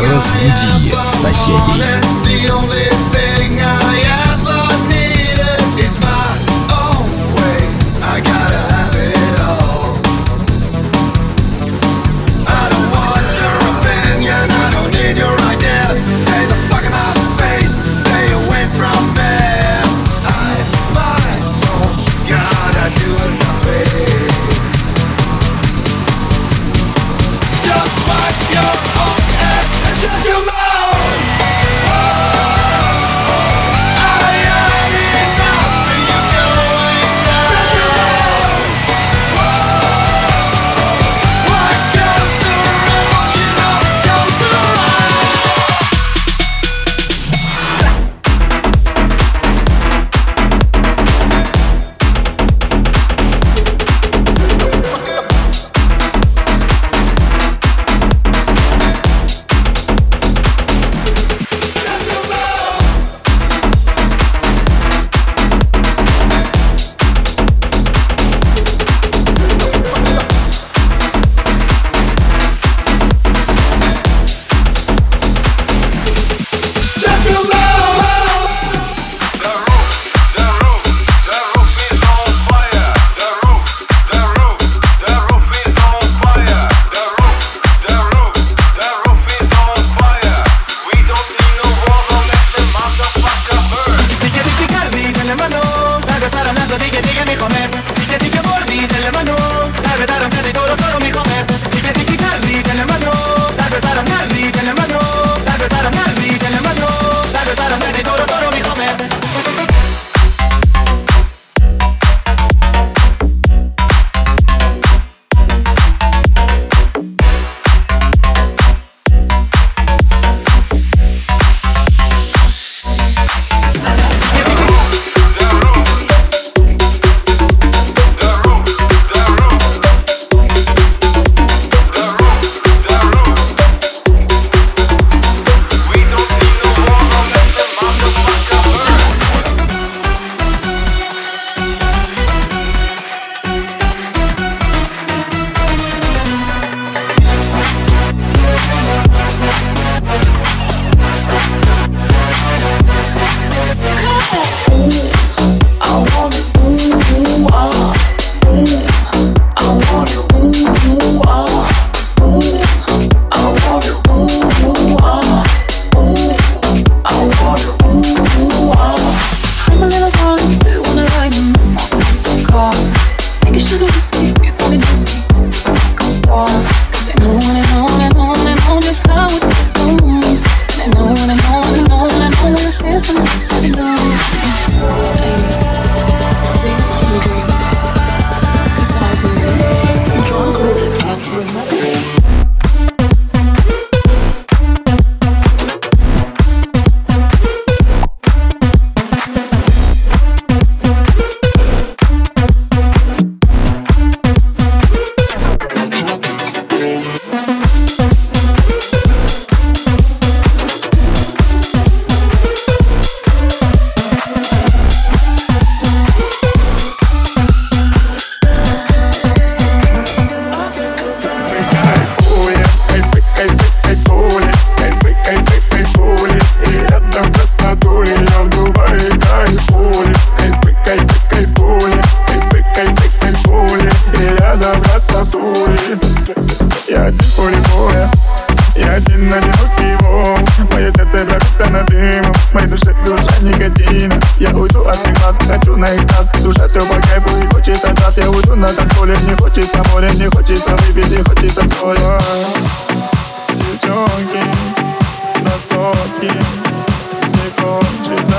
Разбуди соседей. поле боя Я один одинокий вол Мое сердце пропитано дымом моей душе душа никотина Я уйду от всех вас, хочу на экстаз Душа все по кайфу и хочется раз Я уйду на танцполе, мне хочется море Мне хочется выпить и хочется соль Девчонки, красотки Все кончится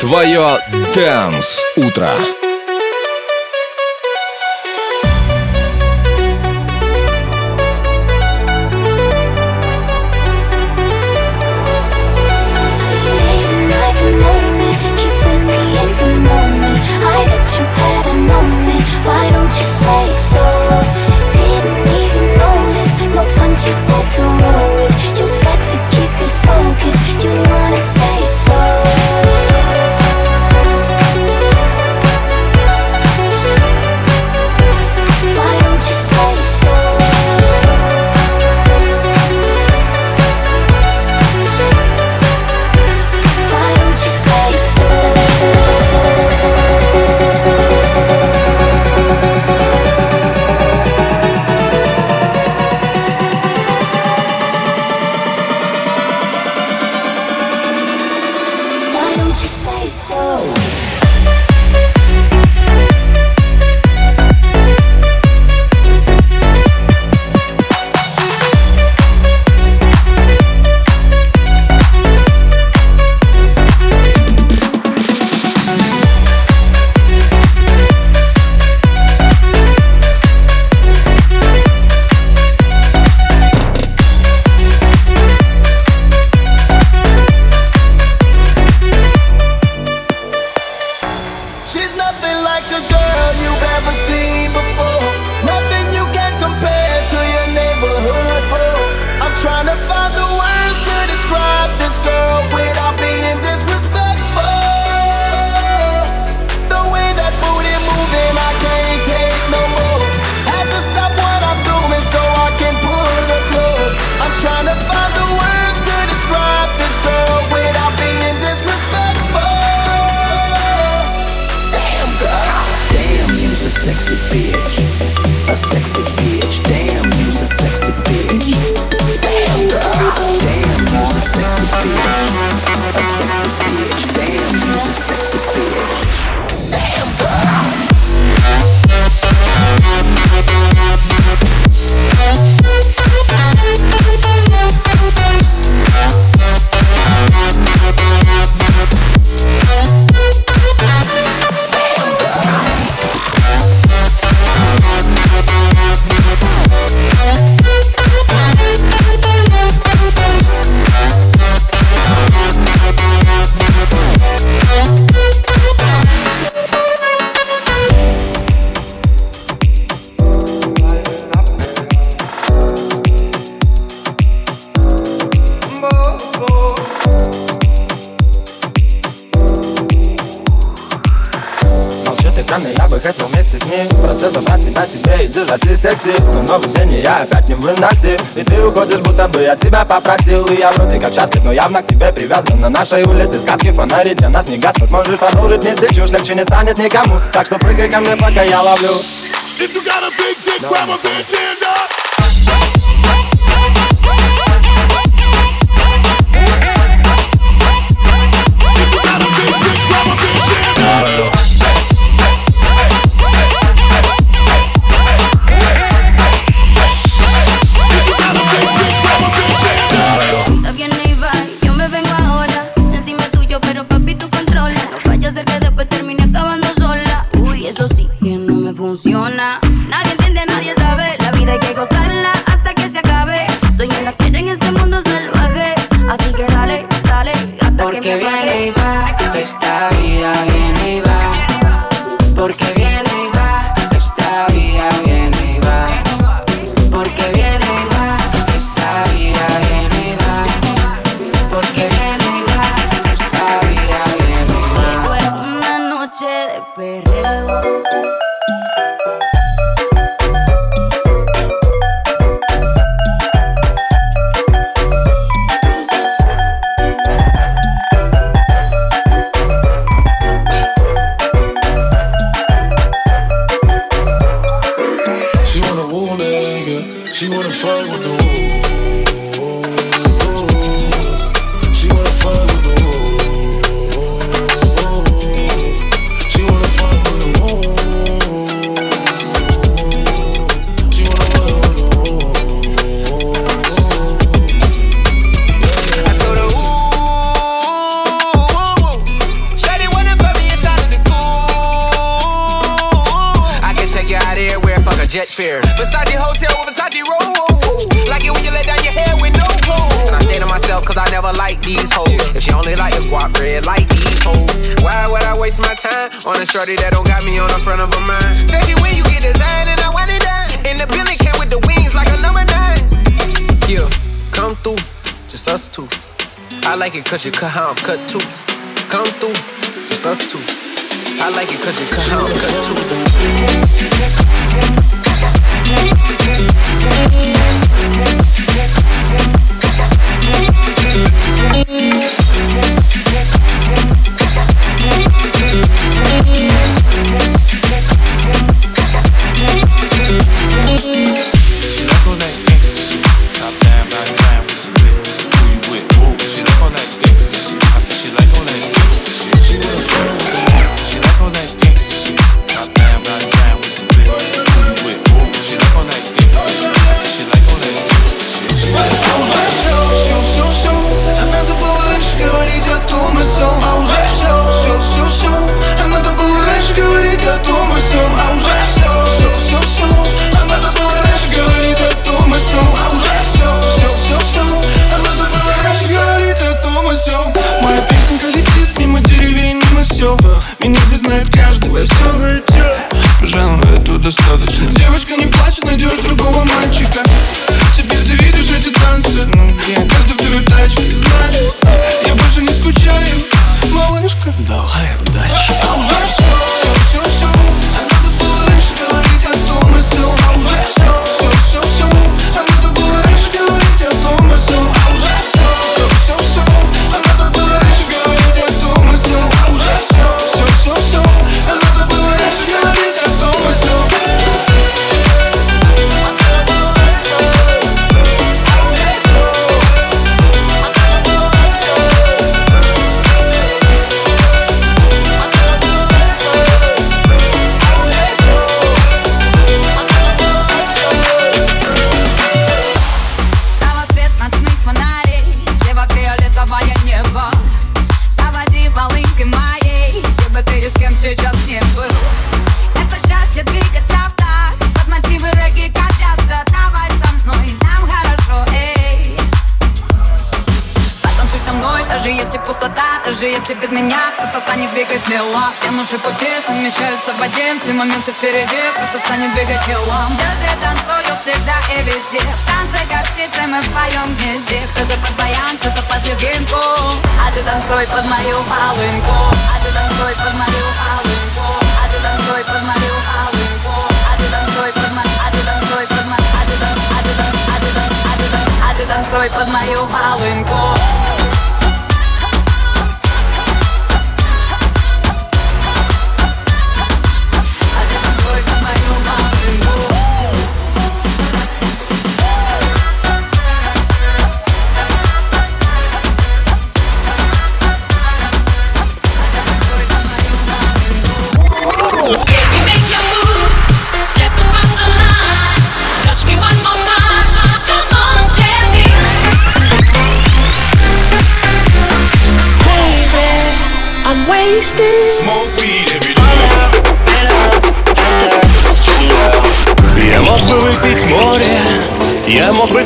Твое Дэнс Утро. nothing like a girl you've ever seen before. Nothing you can compare to your neighborhood bro. I'm trying to find the words to describe this girl without being disrespectful. ей держать секунд Но в день я опять не выносил И ты уходишь, будто бы я тебя попросил. И я вроде как счастлив, но явно к тебе привязан. На нашей улице сказки фонари для нас не гаснут. Можешь продолжить мне здесь чушь, легче не станет никому. Так что прыгай ко мне, пока я ловлю. If you got a big dick, grab a big dick, shorty that don't got me on the front of a mind. Baby, when you get designed and I want it done. In the building came with the wings like a number nine. Yeah, come through, just us two. I like it cause you cut how I'm cut too. Come through, just us two. I like it cause you cut how I'm cut too. Thank you. Все наши пути совмещаются в один Все моменты впереди, просто встань и двигай телом. Люди танцуют всегда и везде. В танце, как птицы, мы в своем гнезде. Кто-то под баян, кто-то под лезгинку А ты танцуй под мою полынку. А ты танцуй под мою полынку. А ты танцуй под мою полынку. А ты танцуй под мою А ты танцуй под мою А а а а ты танцуй под мою полынку